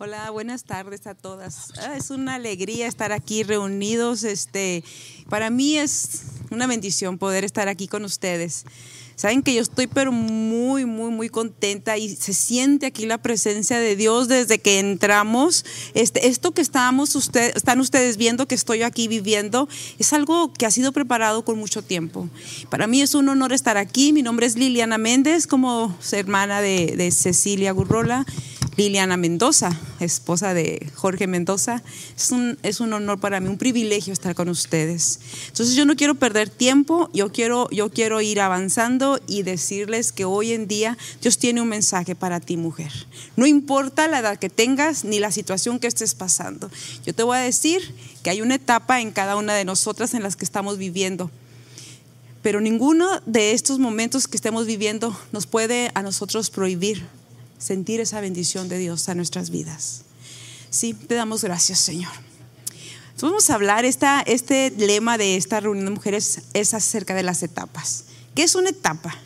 Hola, buenas tardes a todas. Ah, es una alegría estar aquí reunidos. Este, para mí es una bendición poder estar aquí con ustedes. Saben que yo estoy pero muy, muy, muy contenta y se siente aquí la presencia de Dios desde que entramos. Este, esto que estamos usted, están ustedes viendo que estoy aquí viviendo es algo que ha sido preparado con mucho tiempo. Para mí es un honor estar aquí. Mi nombre es Liliana Méndez, como hermana de, de Cecilia Gurrola. Liliana Mendoza, esposa de Jorge Mendoza. Es un, es un honor para mí, un privilegio estar con ustedes. Entonces yo no quiero perder tiempo, yo quiero, yo quiero ir avanzando y decirles que hoy en día Dios tiene un mensaje para ti, mujer. No importa la edad que tengas ni la situación que estés pasando. Yo te voy a decir que hay una etapa en cada una de nosotras en las que estamos viviendo. Pero ninguno de estos momentos que estemos viviendo nos puede a nosotros prohibir sentir esa bendición de Dios a nuestras vidas. Sí, te damos gracias, Señor. Vamos a hablar, esta, este lema de esta reunión de mujeres es acerca de las etapas. ¿Qué es una etapa?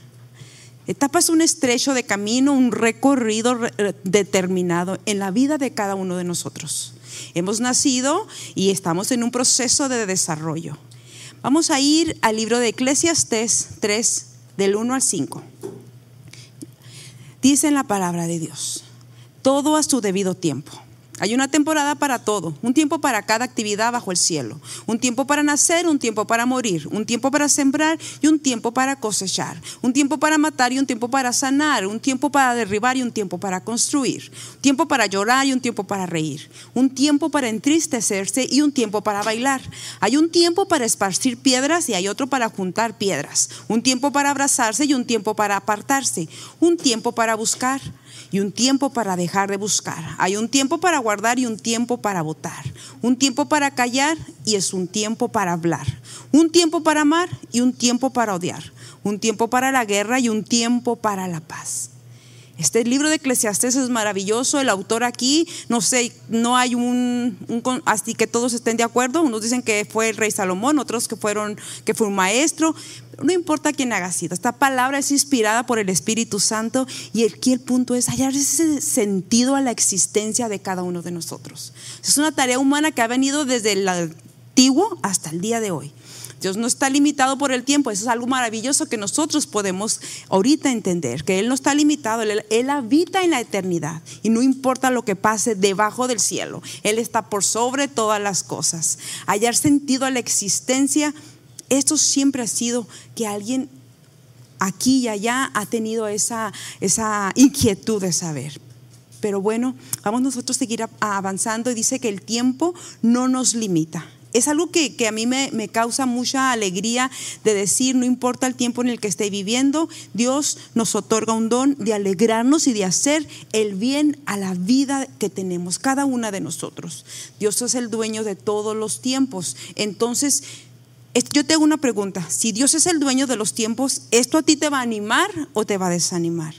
Etapa es un estrecho de camino, un recorrido determinado en la vida de cada uno de nosotros. Hemos nacido y estamos en un proceso de desarrollo. Vamos a ir al libro de Eclesiastes 3, del 1 al 5. Dice en la palabra de Dios, todo a su debido tiempo. Hay una temporada para todo, un tiempo para cada actividad bajo el cielo, un tiempo para nacer, un tiempo para morir, un tiempo para sembrar y un tiempo para cosechar, un tiempo para matar y un tiempo para sanar, un tiempo para derribar y un tiempo para construir, un tiempo para llorar y un tiempo para reír, un tiempo para entristecerse y un tiempo para bailar. Hay un tiempo para esparcir piedras y hay otro para juntar piedras, un tiempo para abrazarse y un tiempo para apartarse, un tiempo para buscar y un tiempo para dejar de buscar. Hay un tiempo para guardar y un tiempo para votar. Un tiempo para callar y es un tiempo para hablar. Un tiempo para amar y un tiempo para odiar. Un tiempo para la guerra y un tiempo para la paz. Este libro de Eclesiastes es maravilloso. El autor aquí, no sé, no hay un, así que todos estén de acuerdo. Unos dicen que fue el rey Salomón, otros que fueron que fue un maestro. No importa quién haga sido. Esta palabra es inspirada por el Espíritu Santo y aquí el punto es hallar ese sentido a la existencia de cada uno de nosotros. Es una tarea humana que ha venido desde el antiguo hasta el día de hoy. Dios no está limitado por el tiempo. Eso es algo maravilloso que nosotros podemos ahorita entender, que Él no está limitado, Él, habita en la eternidad y no importa lo que pase debajo del cielo. Él está por sobre todas las cosas. Hallar sentido a la existencia, esto siempre ha sido que alguien aquí y allá ha tenido esa, esa inquietud de saber. Pero bueno, vamos nosotros a seguir avanzando y dice que el tiempo no nos limita es algo que, a mí me, causa mucha alegría de decir, no importa el tiempo en el que esté viviendo, Dios nos otorga un don de alegrarnos y de hacer el bien a la vida que tenemos, cada una de nosotros. Dios es el dueño de todos los tiempos. Entonces, yo tengo una pregunta, si Dios es el dueño de los tiempos, ¿esto a ti te va a animar o te va a desanimar?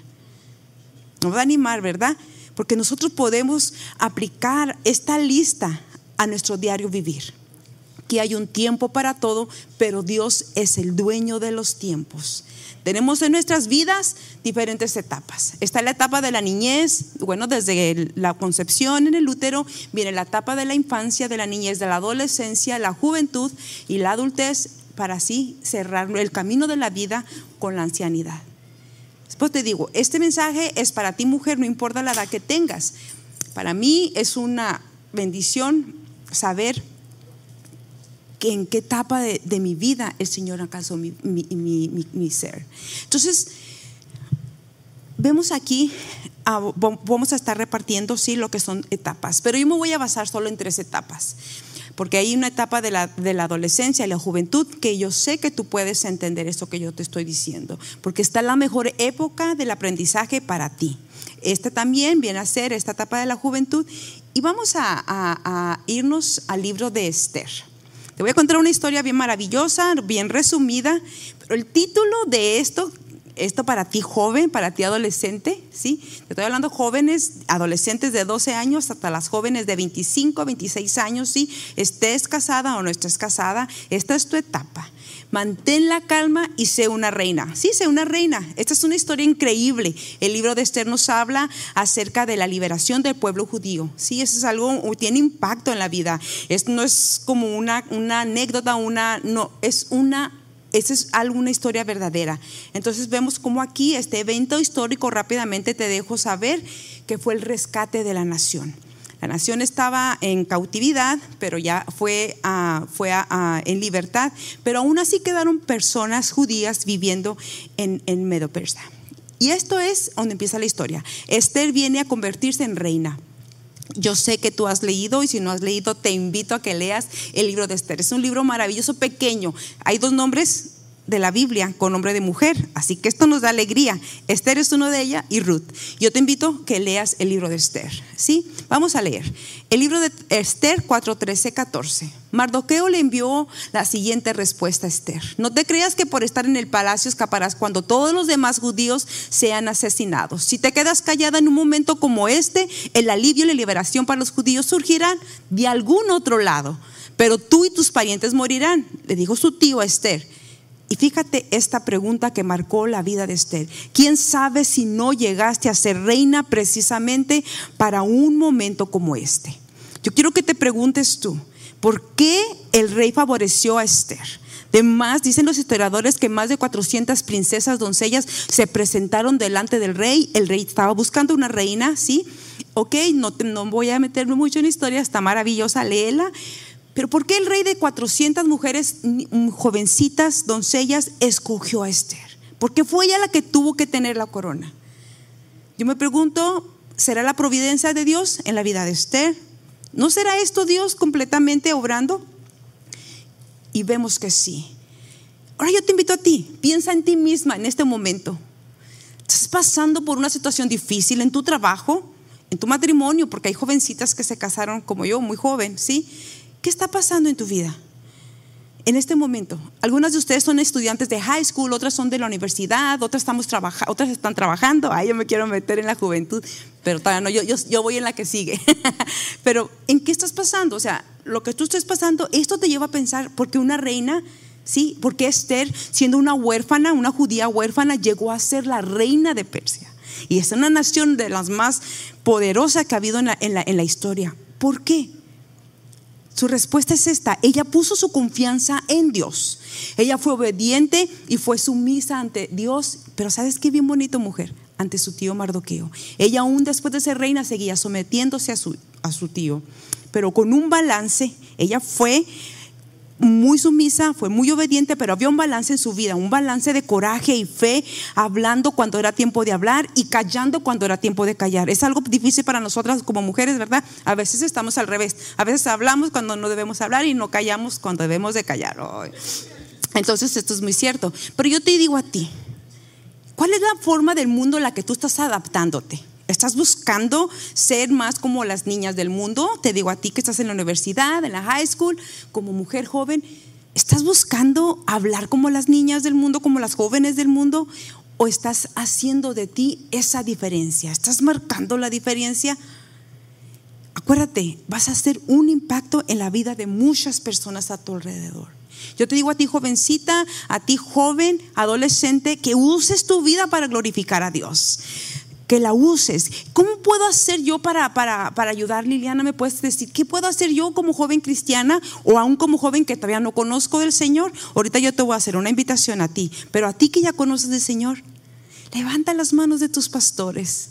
No va a animar, ¿verdad? Porque nosotros podemos aplicar esta lista a nuestro diario vivir que hay un tiempo para todo, pero Dios es el dueño de los tiempos. Tenemos en nuestras vidas diferentes etapas. Está la etapa de la niñez, bueno, desde la concepción en el útero, viene la etapa de la infancia, de la niñez, de la adolescencia, la juventud y la adultez, para así cerrar el camino de la vida con la ancianidad. Después te digo, este mensaje es para ti mujer, no importa la edad que tengas. Para mí es una bendición saber que en qué etapa de, mi vida el Señor alcanzó mi, mi, ser. Entonces, vemos aquí, ah, vamos a estar repartiendo, sí, lo que son etapas, pero yo me voy a basar solo en tres etapas, porque hay una etapa de la, de la adolescencia y la juventud que yo sé que tú puedes entender eso que yo te estoy diciendo, porque está la mejor época del aprendizaje para ti. Esta también viene a ser esta etapa de la juventud y vamos a, a irnos al libro de Esther. Te voy a contar una historia bien maravillosa, bien resumida, pero el título de esto esto para ti joven, para ti adolescente, ¿sí? Te estoy hablando jóvenes, adolescentes de 12 años hasta las jóvenes de 25, 26 años, ¿sí? Estés casada o no estés casada, esta es tu etapa. Mantén la calma y sé una reina. Sí, sé una reina. Esta es una historia increíble. El libro de Esther nos habla acerca de la liberación del pueblo judío. Sí, eso es algo, tiene impacto en la vida. Esto no es como una, una anécdota, una, no, es una esa es alguna historia verdadera. Entonces vemos como aquí este evento histórico rápidamente te dejo saber que fue el rescate de la nación. La nación estaba en cautividad, pero ya fue, fue en libertad, pero aún así quedaron personas judías viviendo en, en Medo Persa. Y esto es donde empieza la historia. Esther viene a convertirse en reina. Yo sé que tú has leído y si no has leído te invito a que leas el libro de Esther. Es un libro maravilloso, pequeño. Hay dos nombres de la Biblia con nombre de mujer, así que esto nos da alegría. Esther es uno de ellas y Ruth. Yo te invito que leas el libro de Esther. ¿Sí? Vamos a leer. El libro de Esther 4, 13, 14. Mardoqueo le envió la siguiente respuesta a Esther. No te creas que por estar en el palacio escaparás cuando todos los demás judíos sean asesinados. Si te quedas callada en un momento como este, el alivio y la liberación para los judíos surgirán de algún otro lado. Pero tú y tus parientes morirán, le dijo su tío a Esther. Y fíjate esta pregunta que marcó la vida de Esther. ¿Quién sabe si no llegaste a ser reina precisamente para un momento como este? Yo quiero que te preguntes tú, ¿por qué el rey favoreció a Esther? Además, dicen los historiadores que más de 400 princesas, doncellas se presentaron delante del rey. El rey estaba buscando una reina, ¿sí? Ok, no, no voy a meterme mucho en historia, está maravillosa, léela. Pero ¿por qué el rey de 400 mujeres mm, jovencitas, doncellas, escogió a Esther? Porque fue ella la que tuvo que tener la corona. Yo me pregunto, ¿será la providencia de Dios en la vida de Esther? ¿No será esto Dios completamente obrando? Y vemos que sí. Ahora yo te invito a ti, piensa en ti misma en este momento. ¿Estás pasando por una situación difícil en tu trabajo, en tu matrimonio? Porque hay jovencitas que se casaron como yo, muy joven, ¿sí? ¿Qué está pasando en tu vida? En este momento, algunas de ustedes son estudiantes de high school, otras son de la universidad, otras, estamos otras están trabajando. Ay, yo me quiero meter en la juventud, pero todavía no, yo, yo, yo voy en la que sigue. pero, ¿en qué estás pasando? O sea, lo que tú estés pasando, esto te lleva a pensar, porque una reina, ¿sí? Porque Esther, siendo una huérfana, una judía huérfana, llegó a ser la reina de Persia. Y es una nación de las más poderosas que ha habido en la, en la, en la historia. ¿Por qué? Su respuesta es esta. Ella puso su confianza en Dios. Ella fue obediente y fue sumisa ante Dios. Pero ¿sabes qué bien bonito mujer? Ante su tío Mardoqueo. Ella aún después de ser reina seguía sometiéndose a su, a su tío. Pero con un balance, ella fue muy sumisa, fue muy obediente, pero había un balance en su vida, un balance de coraje y fe, hablando cuando era tiempo de hablar y callando cuando era tiempo de callar. Es algo difícil para nosotras como mujeres, ¿verdad? A veces estamos al revés, a veces hablamos cuando no debemos hablar y no callamos cuando debemos de callar. Entonces esto es muy cierto. Pero yo te digo a ti, ¿cuál es la forma del mundo en la que tú estás adaptándote? ¿Estás buscando ser más como las niñas del mundo? Te digo a ti que estás en la universidad, en la high school, como mujer joven. ¿Estás buscando hablar como las niñas del mundo, como las jóvenes del mundo? ¿O estás haciendo de ti esa diferencia? ¿Estás marcando la diferencia? Acuérdate, vas a hacer un impacto en la vida de muchas personas a tu alrededor. Yo te digo a ti jovencita, a ti joven, adolescente, que uses tu vida para glorificar a Dios que la uses. ¿Cómo puedo hacer yo para, para, para, ayudar, Liliana? ¿Me puedes decir qué puedo hacer yo como joven cristiana o aún como joven que todavía no conozco del Señor? Ahorita yo te voy a hacer una invitación a ti, pero a ti que ya conoces del Señor, levanta las manos de tus pastores.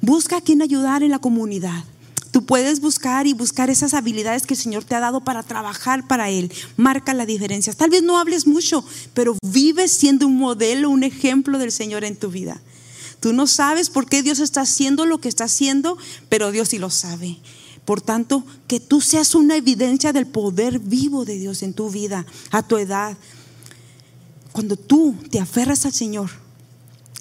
Busca a quien ayudar en la comunidad. Tú puedes buscar y buscar esas habilidades que el Señor te ha dado para trabajar para Él. Marca la diferencia. Tal vez no hables mucho, pero vives siendo un modelo, un ejemplo del Señor en tu vida. Tú no sabes por qué Dios está haciendo lo que está haciendo, pero Dios sí lo sabe. Por tanto, que tú seas una evidencia del poder vivo de Dios en tu vida, a tu edad. Cuando tú te aferras al Señor,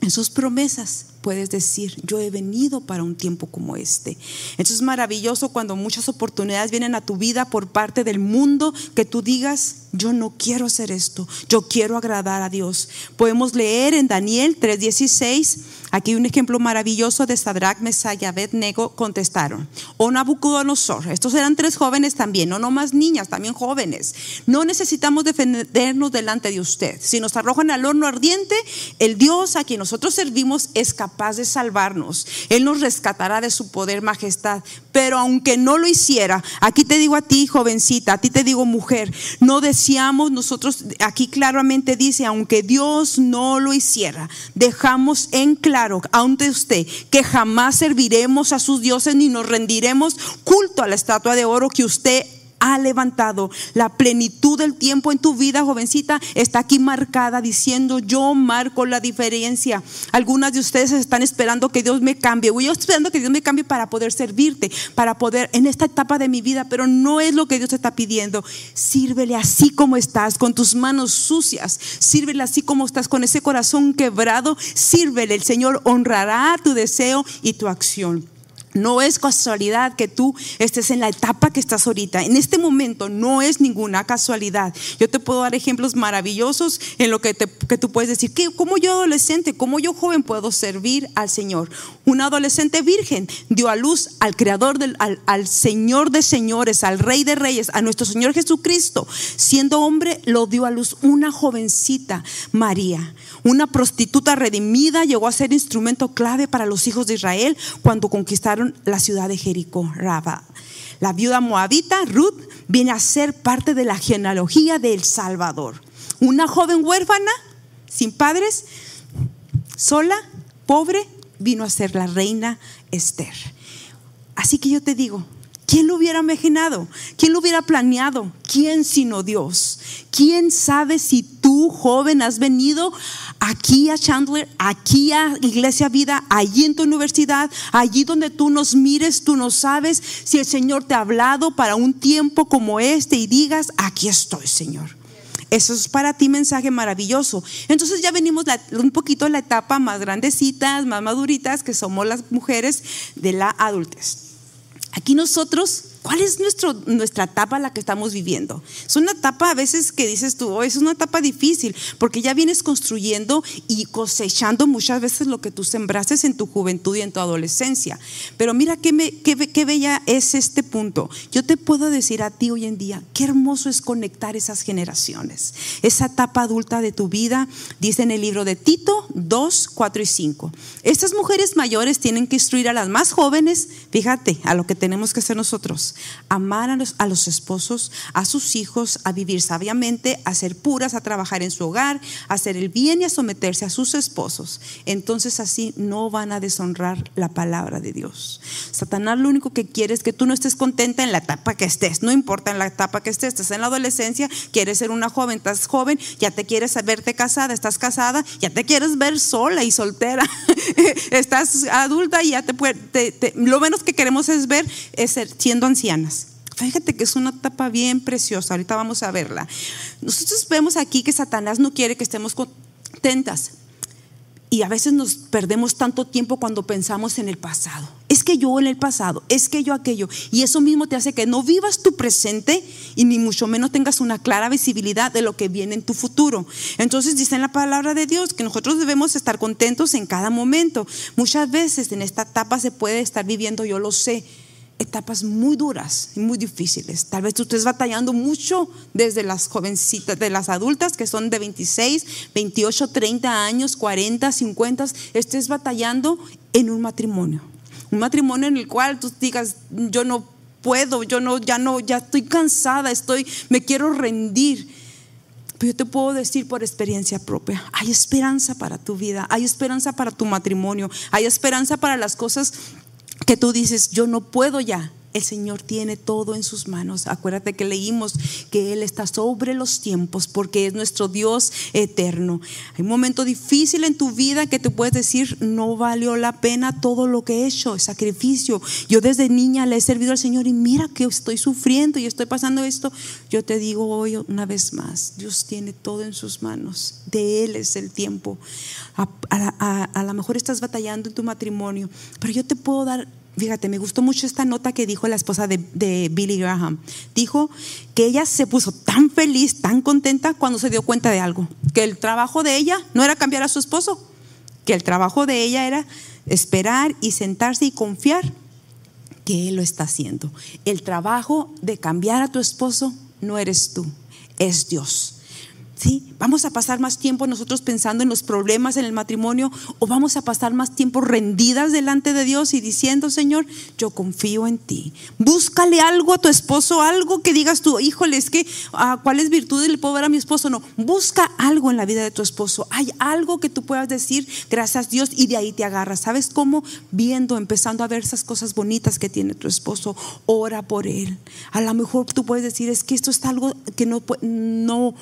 en sus promesas, puedes decir, yo he venido para un tiempo como este. Entonces es maravilloso cuando muchas oportunidades vienen a tu vida por parte del mundo que tú digas, yo no quiero hacer esto, yo quiero agradar a Dios. Podemos leer en Daniel 3:16, aquí un ejemplo maravilloso de Sadrach, Mesach y Abednego contestaron, o Nabucodonosor, estos eran tres jóvenes también, no nomás niñas, también jóvenes. No necesitamos defendernos delante de usted. Si nos arrojan al horno ardiente, el Dios a quien nosotros servimos es de salvarnos. Él nos rescatará de su poder, majestad. Pero aunque no lo hiciera, aquí te digo a ti, jovencita, a ti te digo mujer, no deseamos nosotros, aquí claramente dice, aunque Dios no lo hiciera, dejamos en claro ante usted que jamás serviremos a sus dioses ni nos rendiremos culto a la estatua de oro que usted ha levantado. La plenitud del tiempo en tu vida, jovencita, está aquí marcada diciendo, yo marco la diferencia. Algunas de ustedes están esperando que Dios me cambie. O yo estoy esperando que Dios me cambie para poder servirte, para poder en esta etapa de mi vida, pero no es lo que Dios te está pidiendo. Sírvele así como estás, con tus manos sucias. Sírvele así como estás, con ese corazón quebrado. Sírvele. El Señor honrará tu deseo y tu acción. No es casualidad que tú estés en la etapa que estás ahorita. En este momento no es ninguna casualidad. Yo te puedo dar ejemplos maravillosos en lo que, tú puedes decir, que ¿cómo yo adolescente, cómo yo joven puedo servir al Señor? Una adolescente virgen dio a luz al Creador, del, al, al Señor de señores, al Rey de reyes, a nuestro Señor Jesucristo. Siendo hombre, lo dio a luz una jovencita, María. Una prostituta redimida llegó a ser instrumento clave para los hijos de Israel cuando conquistaron la ciudad de Jericó, Raba. La viuda moabita, Ruth, viene a ser parte de la genealogía del Salvador. Una joven huérfana, sin padres, sola, pobre, vino a ser la reina Esther. Así que yo te digo, ¿Quién lo hubiera imaginado? ¿Quién lo hubiera planeado? ¿Quién sino Dios? ¿Quién sabe si joven, has venido aquí a Chandler, aquí a Iglesia Vida, allí en tu universidad, allí donde tú nos mires, tú no sabes si el Señor te ha hablado para un tiempo como este y digas, aquí estoy, Señor. Eso es para ti mensaje maravilloso. Entonces ya venimos un poquito a la etapa más grandecitas, más maduritas, que somos las mujeres de la adultez. Aquí nosotros, ¿cuál es nuestro, nuestra etapa la que estamos viviendo? Es una etapa a veces que dices tú, oh, es una etapa difícil, porque ya vienes construyendo y cosechando muchas veces lo que tú sembraste en tu juventud y en tu adolescencia. Pero mira qué, me, qué, qué bella es este punto. Yo te puedo decir a ti hoy en día, qué hermoso es conectar esas generaciones. Esa etapa adulta de tu vida, dice en el libro de Tito 2, 4 y 5. Estas mujeres mayores tienen que instruir a las más jóvenes, fíjate, a lo que te tenemos que hacer nosotros? Amar a los, esposos, a sus hijos, a vivir sabiamente, a ser puras, a trabajar en su hogar, a hacer el bien y a someterse a sus esposos. Entonces así no van a deshonrar la palabra de Dios. Satanás lo único que quiere es que tú no estés contenta en la etapa que estés, no importa en la etapa que estés, estás en la adolescencia, quieres ser una joven, estás joven, ya te quieres verte casada, estás casada, ya te quieres ver sola y soltera, estás adulta y ya te, te, lo menos que queremos es ver es siendo Fíjate que es una etapa bien preciosa, ahorita vamos a verla. Nosotros vemos aquí que Satanás no quiere que estemos contentas. Y a veces nos perdemos tanto tiempo cuando pensamos en el pasado. Es que yo en el pasado, es que yo aquello. Y eso mismo te hace que no vivas tu presente y ni mucho menos tengas una clara visibilidad de lo que viene en tu futuro. Entonces dice en la palabra de Dios que nosotros debemos estar contentos en cada momento. Muchas veces en esta etapa se puede estar viviendo, yo lo sé, etapas muy duras y muy difíciles. Tal vez tú estés batallando mucho desde las jovencitas, de las adultas que son de 26, 28, 30 años, 40, 50, estés batallando en un matrimonio. Un matrimonio en el cual tú digas, yo no puedo, yo no, ya no, ya estoy cansada, estoy, me quiero rendir. Pero yo te puedo decir por experiencia propia, hay esperanza para tu vida, hay esperanza para tu matrimonio, hay esperanza para las cosas que tú dices, yo no puedo ya, El Señor tiene todo en sus manos. Acuérdate que leímos que Él está sobre los tiempos porque es nuestro Dios eterno. Hay un momento difícil en tu vida que te puedes decir, no valió la pena todo lo que he hecho, sacrificio. Yo desde niña le he servido al Señor y mira que estoy sufriendo y estoy pasando esto. Yo te digo hoy una vez más, Dios tiene todo en sus manos. De Él es el tiempo. A, a lo mejor estás batallando en tu matrimonio, pero yo te puedo dar Fíjate, me gustó mucho esta nota que dijo la esposa de, Billy Graham. Dijo que ella se puso tan feliz, tan contenta cuando se dio cuenta de algo, que el trabajo de ella no era cambiar a su esposo, que el trabajo de ella era esperar y sentarse y confiar que él lo está haciendo. El trabajo de cambiar a tu esposo no eres tú, es Dios. ¿Sí? ¿Vamos a pasar más tiempo nosotros pensando en los problemas en el matrimonio o vamos a pasar más tiempo rendidas delante de Dios y diciendo, Señor, yo confío en ti? Búscale algo a tu esposo, algo que digas tú, híjole, es que ah, ¿cuáles virtudes le puedo ver a mi esposo? No, busca algo en la vida de tu esposo. Hay algo que tú puedas decir, gracias a Dios, y de ahí te agarras. ¿Sabes cómo? Viendo, empezando a ver esas cosas bonitas que tiene tu esposo, ora por él. A lo mejor tú puedes decir, es que esto es algo que no, no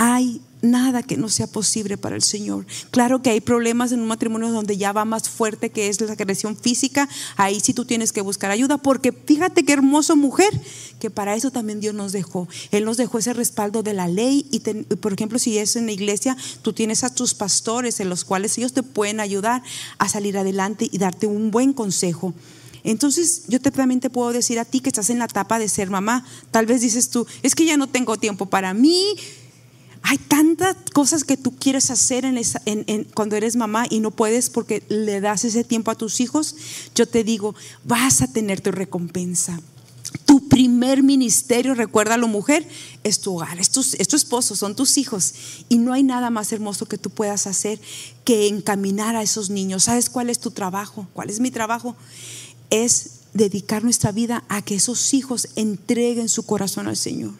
hay nada que no sea posible para el Señor. Claro que hay problemas en un matrimonio donde ya va más fuerte que es la agresión física. Ahí sí tú tienes que buscar ayuda porque fíjate qué hermoso mujer, que para eso también Dios nos dejó. Él nos dejó ese respaldo de la ley y por ejemplo si es en la iglesia, tú tienes a tus pastores en los cuales ellos te pueden ayudar a salir adelante y darte un buen consejo. Entonces yo te, también te puedo decir a ti que estás en la etapa de ser mamá. Tal vez dices tú, es que ya no tengo tiempo para mí, hay tantas cosas que tú quieres hacer cuando eres mamá y no puedes porque le das ese tiempo a tus hijos. Yo te digo, vas a tener tu recompensa. Tu primer ministerio, recuérdalo mujer, es tu hogar, es tu esposo, son tus hijos. Y no hay nada más hermoso que tú puedas hacer que encaminar a esos niños. ¿Sabes cuál es tu trabajo? ¿Cuál es mi trabajo? Es dedicar nuestra vida a que esos hijos entreguen su corazón al Señor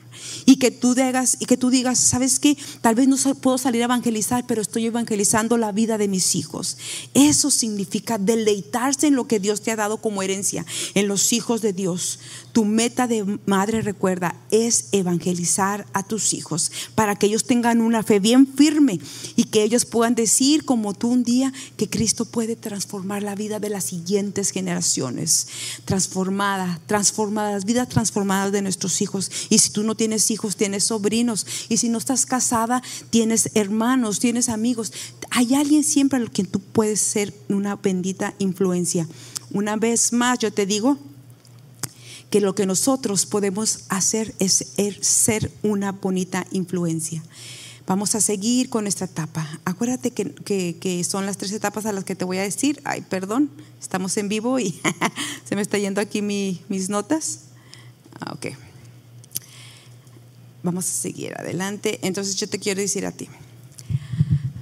y que tú digas, y que tú digas, ¿sabes qué? Tal vez no puedo salir a evangelizar, pero estoy evangelizando la vida de mis hijos. Eso significa deleitarse en lo que Dios te ha dado como herencia, en los hijos de Dios. Tu meta de madre, recuerda, es evangelizar a tus hijos para que ellos tengan una fe bien firme y que ellos puedan decir, como tú un día, que Cristo puede transformar la vida de las siguientes generaciones. Transformada, transformadas, vidas transformadas de nuestros hijos. Y si tú no tienes tienes hijos, tienes sobrinos. Y si no estás casada, tienes hermanos, tienes amigos. Hay alguien siempre al quien tú puedes ser una bendita influencia. Una vez más, yo te digo que lo que nosotros podemos hacer es ser una bonita influencia. Vamos a seguir con esta etapa. Acuérdate que, son las tres etapas a las que te voy a decir. Ay, perdón, estamos en vivo y se me está yendo aquí mis notas. Ah, ok. Vamos a seguir adelante. Entonces yo te quiero decir a ti,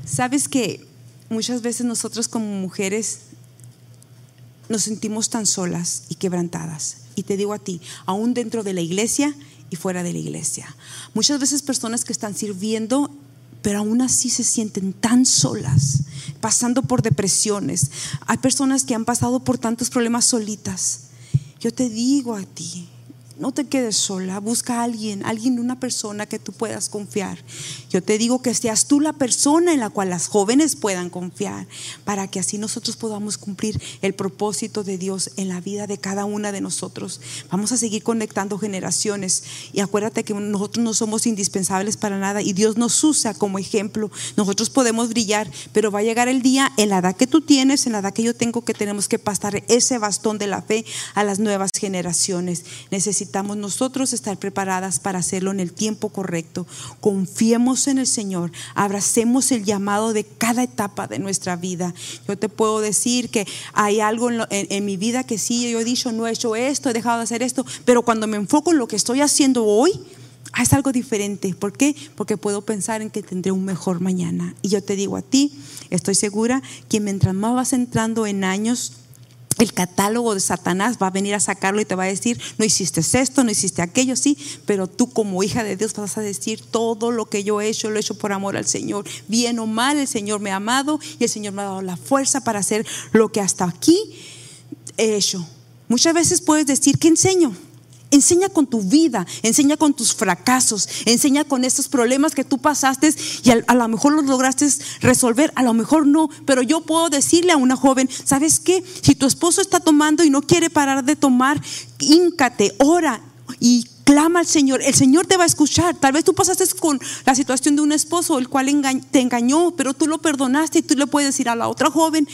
sabes que muchas veces nosotros como mujeres nos sentimos tan solas y quebrantadas. Y te digo a ti, aún dentro de la iglesia y fuera de la iglesia. Muchas veces personas que están sirviendo, pero aún así se sienten tan solas, pasando por depresiones. Hay personas que han pasado por tantos problemas solitas. Yo te digo a ti, no te quedes sola, busca a alguien, alguien, una persona que tú puedas confiar. Yo te digo que seas tú la persona en la cual las jóvenes puedan confiar, para que así nosotros podamos cumplir el propósito de Dios en la vida de cada una de nosotros. Vamos a seguir conectando generaciones y acuérdate que nosotros no somos indispensables para nada y Dios nos usa como ejemplo. Nosotros podemos brillar, pero va a llegar el día en la edad que tú tienes, en la edad que yo tengo, que tenemos que pasar ese bastón de la fe a las nuevas generaciones. Necesitamos necesitamos nosotros estar preparadas para hacerlo en el tiempo correcto. Confiemos en el Señor, abracemos el llamado de cada etapa de nuestra vida. Yo te puedo decir que hay algo en, mi vida que sí, yo he dicho, no he hecho esto, he dejado de hacer esto, pero cuando me enfoco en lo que estoy haciendo hoy, ah, es algo diferente. ¿Por qué? Porque puedo pensar en que tendré un mejor mañana. Y yo te digo a ti, estoy segura que mientras más vas entrando en años, el catálogo de Satanás va a venir a sacarlo y te va a decir, no hiciste esto, no hiciste aquello, sí, pero tú como hija de Dios vas a decir, todo lo que yo he hecho, lo he hecho por amor al Señor. Bien o mal, el Señor me ha amado y el Señor me ha dado la fuerza para hacer lo que hasta aquí he hecho. Muchas veces puedes decir, ¿qué enseño? Enseña con tu vida, enseña con tus fracasos, enseña con estos problemas que tú pasaste y a, lo mejor los lograste resolver, a lo mejor no, pero yo puedo decirle a una joven, ¿sabes qué? Si tu esposo está tomando y no quiere parar de tomar, híncate, ora y clama al Señor. El Señor te va a escuchar. Tal vez tú pasaste con la situación de un esposo el cual te engañó, pero tú lo perdonaste y tú le puedes decir a la otra joven,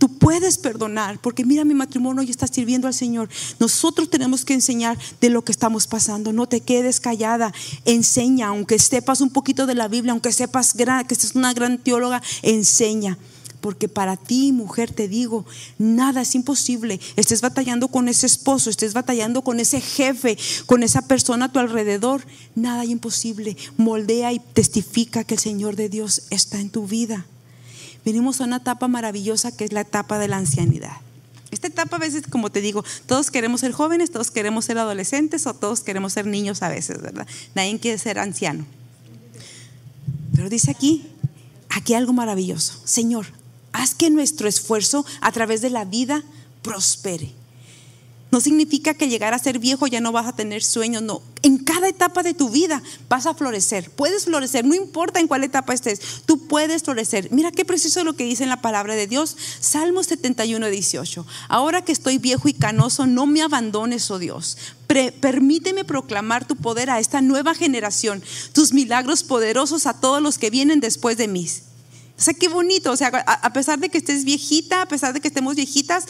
Tú puedes perdonar, porque mira mi matrimonio y está sirviendo al Señor. Nosotros tenemos que enseñar de lo que estamos pasando. No te quedes callada. Enseña, aunque sepas un poquito de la Biblia, aunque sepas que seas una gran teóloga, enseña. Porque para ti, mujer, te digo, nada es imposible. Estés batallando con ese esposo, estés batallando con ese jefe, con esa persona a tu alrededor. Nada es imposible. Moldea y testifica que el Señor de Dios está en tu vida venimos a una etapa maravillosa que es la etapa de la ancianidad. Esta etapa a veces, como te digo, todos queremos ser jóvenes, todos queremos ser adolescentes o todos queremos ser niños a veces, ¿verdad? Nadie quiere ser anciano. Pero dice aquí, aquí algo maravilloso. Señor, haz que nuestro esfuerzo a través de la vida prospere. No significa que llegar a ser viejo ya no vas a tener sueños, no. En cada etapa de tu vida vas a florecer. Puedes florecer, no importa en cuál etapa estés, tú puedes florecer. Mira qué preciso lo que dice en la palabra de Dios. Salmo 71, 18. Ahora que estoy viejo y canoso, no me abandones, oh Dios. permíteme proclamar tu poder a esta nueva generación, tus milagros poderosos a todos los que vienen después de mí. O sea, qué bonito. O sea, a pesar de que estés viejita, a pesar de que estemos viejitas,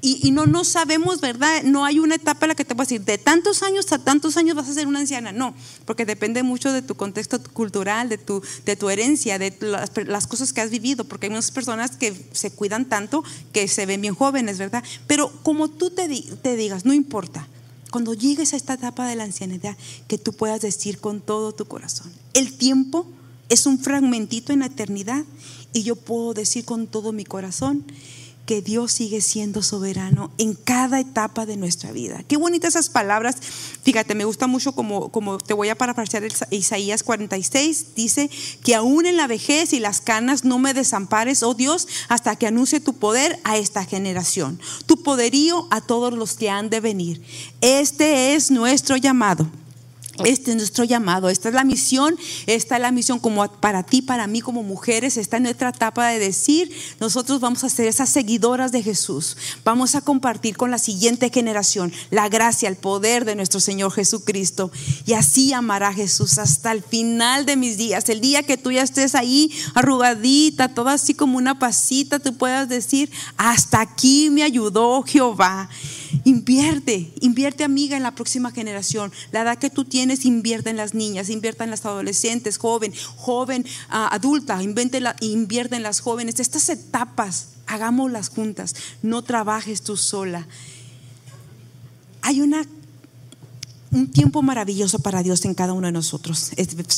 y, no, no sabemos, ¿verdad? No hay una etapa en la que te puedas decir, de tantos años a tantos años vas a ser una anciana. No, porque depende mucho de tu contexto cultural, de tu, de tu herencia, de las, cosas que has vivido, porque hay muchas personas que se cuidan tanto que se ven bien jóvenes, ¿verdad? Pero como tú te, te digas, no importa, cuando llegues a esta etapa de la ancianidad, que tú puedas decir con todo tu corazón, el tiempo es un fragmentito en la eternidad y yo puedo decir con todo mi corazón, que Dios sigue siendo soberano en cada etapa de nuestra vida. Qué bonitas esas palabras. Fíjate, me gusta mucho como, como te voy a parafrasear Isaías 46. Dice que aún en la vejez y las canas no me desampares, oh Dios, hasta que anuncie tu poder a esta generación, tu poderío a todos los que han de venir. Este es nuestro llamado. Este es nuestro llamado, esta es la misión, esta es la misión como para ti, para mí como mujeres, está en nuestra etapa de decir, nosotros vamos a ser esas seguidoras de Jesús, vamos a compartir con la siguiente generación la gracia, el poder de nuestro Señor Jesucristo. Y así amará Jesús hasta el final de mis días, el día que tú ya estés ahí arrugadita, toda así como una pasita, tú puedas decir, hasta aquí me ayudó Jehová. Invierte, invierte amiga en la próxima generación. La edad que tú tienes, invierte en las niñas, invierte en las adolescentes, joven, joven, ah, adulta, invierte en las jóvenes. Estas etapas, hagámoslas juntas. No trabajes tú sola. Hay una un tiempo maravilloso para Dios en cada uno de nosotros.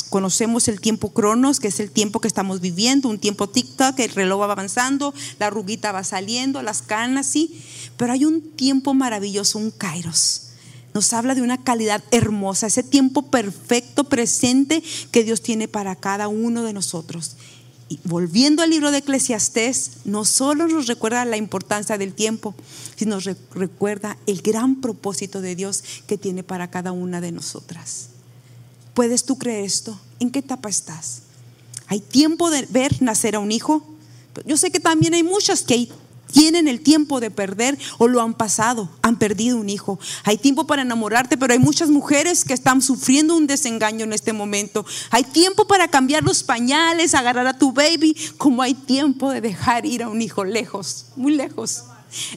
conocemos el tiempo cronos, que es el tiempo que estamos viviendo, un tiempo tic-tac, el reloj va avanzando, la ruguita va saliendo, las canas, sí. Pero hay un tiempo maravilloso, un kairos. Nos habla de una calidad hermosa, ese tiempo perfecto, presente que Dios tiene para cada uno de nosotros. Y volviendo al libro de Eclesiastés, no solo nos recuerda la importancia del tiempo, sino recuerda el gran propósito de Dios que tiene para cada una de nosotras. ¿Puedes tú creer esto? ¿En qué etapa estás? ¿Hay tiempo de ver nacer a un hijo? Yo sé que también hay muchas que hay tienen el tiempo de perder o lo han pasado, han perdido un hijo. Hay tiempo para enamorarte, pero hay muchas mujeres que están sufriendo un desengaño en este momento. Hay tiempo para cambiar los pañales, agarrar a tu baby, como hay tiempo de dejar ir a un hijo lejos, muy lejos.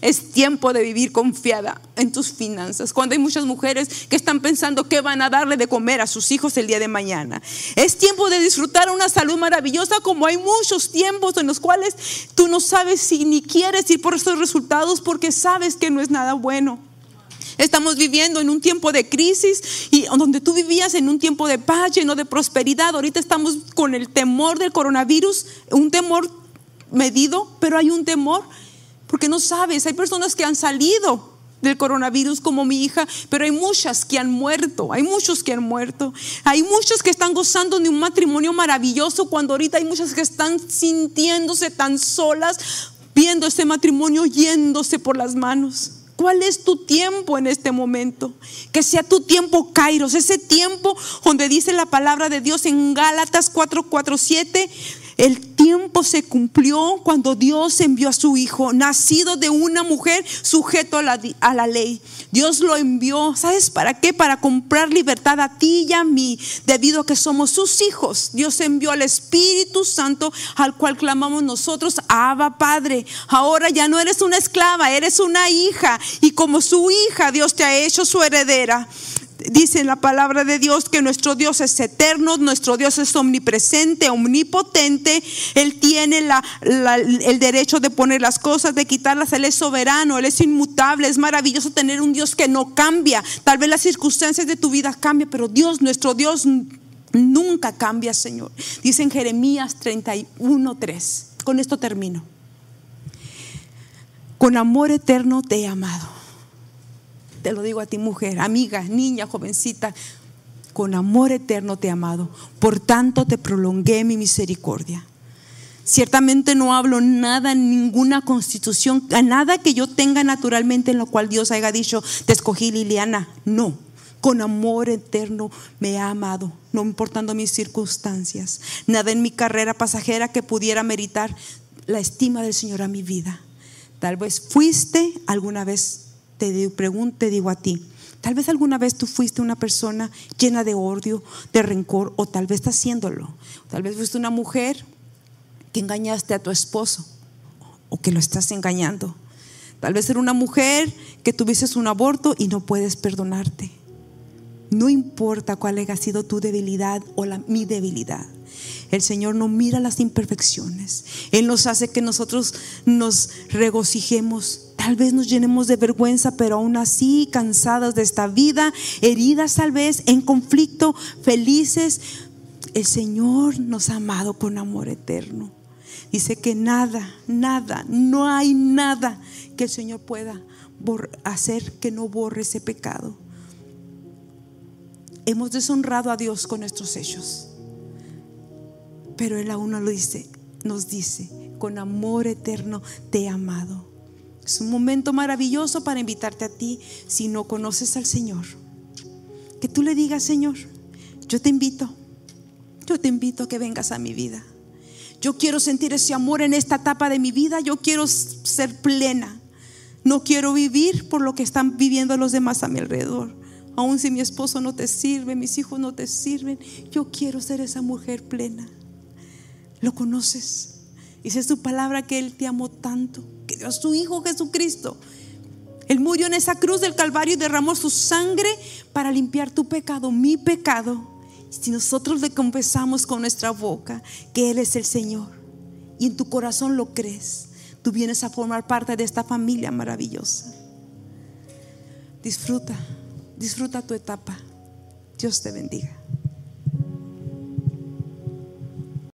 Es tiempo de vivir confiada en tus finanzas. Cuando hay muchas mujeres que están pensando que van a darle de comer a sus hijos el día de mañana. Es tiempo de disfrutar una salud maravillosa como hay muchos tiempos en los cuales tú no sabes si ni quieres ir por esos resultados porque sabes que no es nada bueno. Estamos viviendo en un tiempo de crisis y donde tú vivías en un tiempo de paz, lleno de prosperidad. Ahorita estamos con el temor del coronavirus, un temor medido, pero hay un temor porque no sabes, hay personas que han salido del coronavirus como mi hija, pero hay muchas que han muerto, hay muchos que han muerto, hay muchos que están gozando de un matrimonio maravilloso cuando ahorita hay muchas que están sintiéndose tan solas, viendo ese matrimonio yéndose por las manos. ¿Cuál es tu tiempo en este momento? Que sea tu tiempo, Kairos, ese tiempo donde dice la palabra de Dios en Gálatas 4:47 el tiempo se cumplió cuando Dios envió a su Hijo, nacido de una mujer sujeto a la, ley. Dios lo envió, ¿sabes para qué? Para comprar libertad a ti y a mí, debido a que somos sus hijos. Dios envió al Espíritu Santo, al cual clamamos nosotros, Abba Padre. Ahora ya no eres una esclava, eres una hija. Y como su hija, Dios te ha hecho su heredera dice en la palabra de Dios que nuestro Dios es eterno, nuestro Dios es omnipresente, omnipotente, Él tiene el derecho de poner las cosas, de quitarlas, Él es soberano, Él es inmutable, es maravilloso tener un Dios que no cambia. Tal vez las circunstancias de tu vida cambian, pero Dios, nuestro Dios nunca cambia, Señor. Dice en Jeremías 31.3, con esto termino. Con amor eterno te he amado te lo digo a ti mujer, amiga, niña, jovencita, con amor eterno te he amado, por tanto te prolongué mi misericordia. Ciertamente no hablo nada, ninguna constitución, nada que yo tenga naturalmente en lo cual Dios haya dicho, te escogí Liliana. No, con amor eterno me ha amado, no importando mis circunstancias. Nada en mi carrera pasajera que pudiera meritar la estima del Señor a mi vida. Tal vez fuiste alguna vez te te digo a ti, tal vez alguna vez tú fuiste una persona llena de odio, de rencor, o tal vez estás haciéndolo. Tal vez fuiste una mujer que engañaste a tu esposo o que lo estás engañando. Tal vez era una mujer que tuviste un aborto y no puedes perdonarte. No importa cuál haya sido tu debilidad o la, mi debilidad. El Señor no mira las imperfecciones. Él nos hace que nosotros nos regocijemos. Tal vez nos llenemos de vergüenza, pero aún así cansadas de esta vida, heridas tal vez, en conflicto, felices. El Señor nos ha amado con amor eterno. Dice que nada, nada, no hay nada que el Señor pueda hacer que no borre ese pecado. Hemos deshonrado a Dios con nuestros hechos. Pero Él aún no lo dice, nos dice, con amor eterno te he amado. Es un momento maravilloso para invitarte a ti si no conoces al Señor. Que tú le digas, Señor, yo te invito, yo te invito a que vengas a mi vida. Yo quiero sentir ese amor en esta etapa de mi vida, yo quiero ser plena. No quiero vivir por lo que están viviendo los demás a mi alrededor. Aun si mi esposo no te sirve, mis hijos no te sirven, yo quiero ser esa mujer plena. ¿Lo conoces? Dice su palabra que Él te amó tanto, que dio a su Hijo Jesucristo. Él murió en esa cruz del Calvario y derramó su sangre para limpiar tu pecado, mi pecado. Si nosotros le confesamos con nuestra boca que Él es el Señor y en tu corazón lo crees, tú vienes a formar parte de esta familia maravillosa. Disfruta, disfruta tu etapa. Dios te bendiga.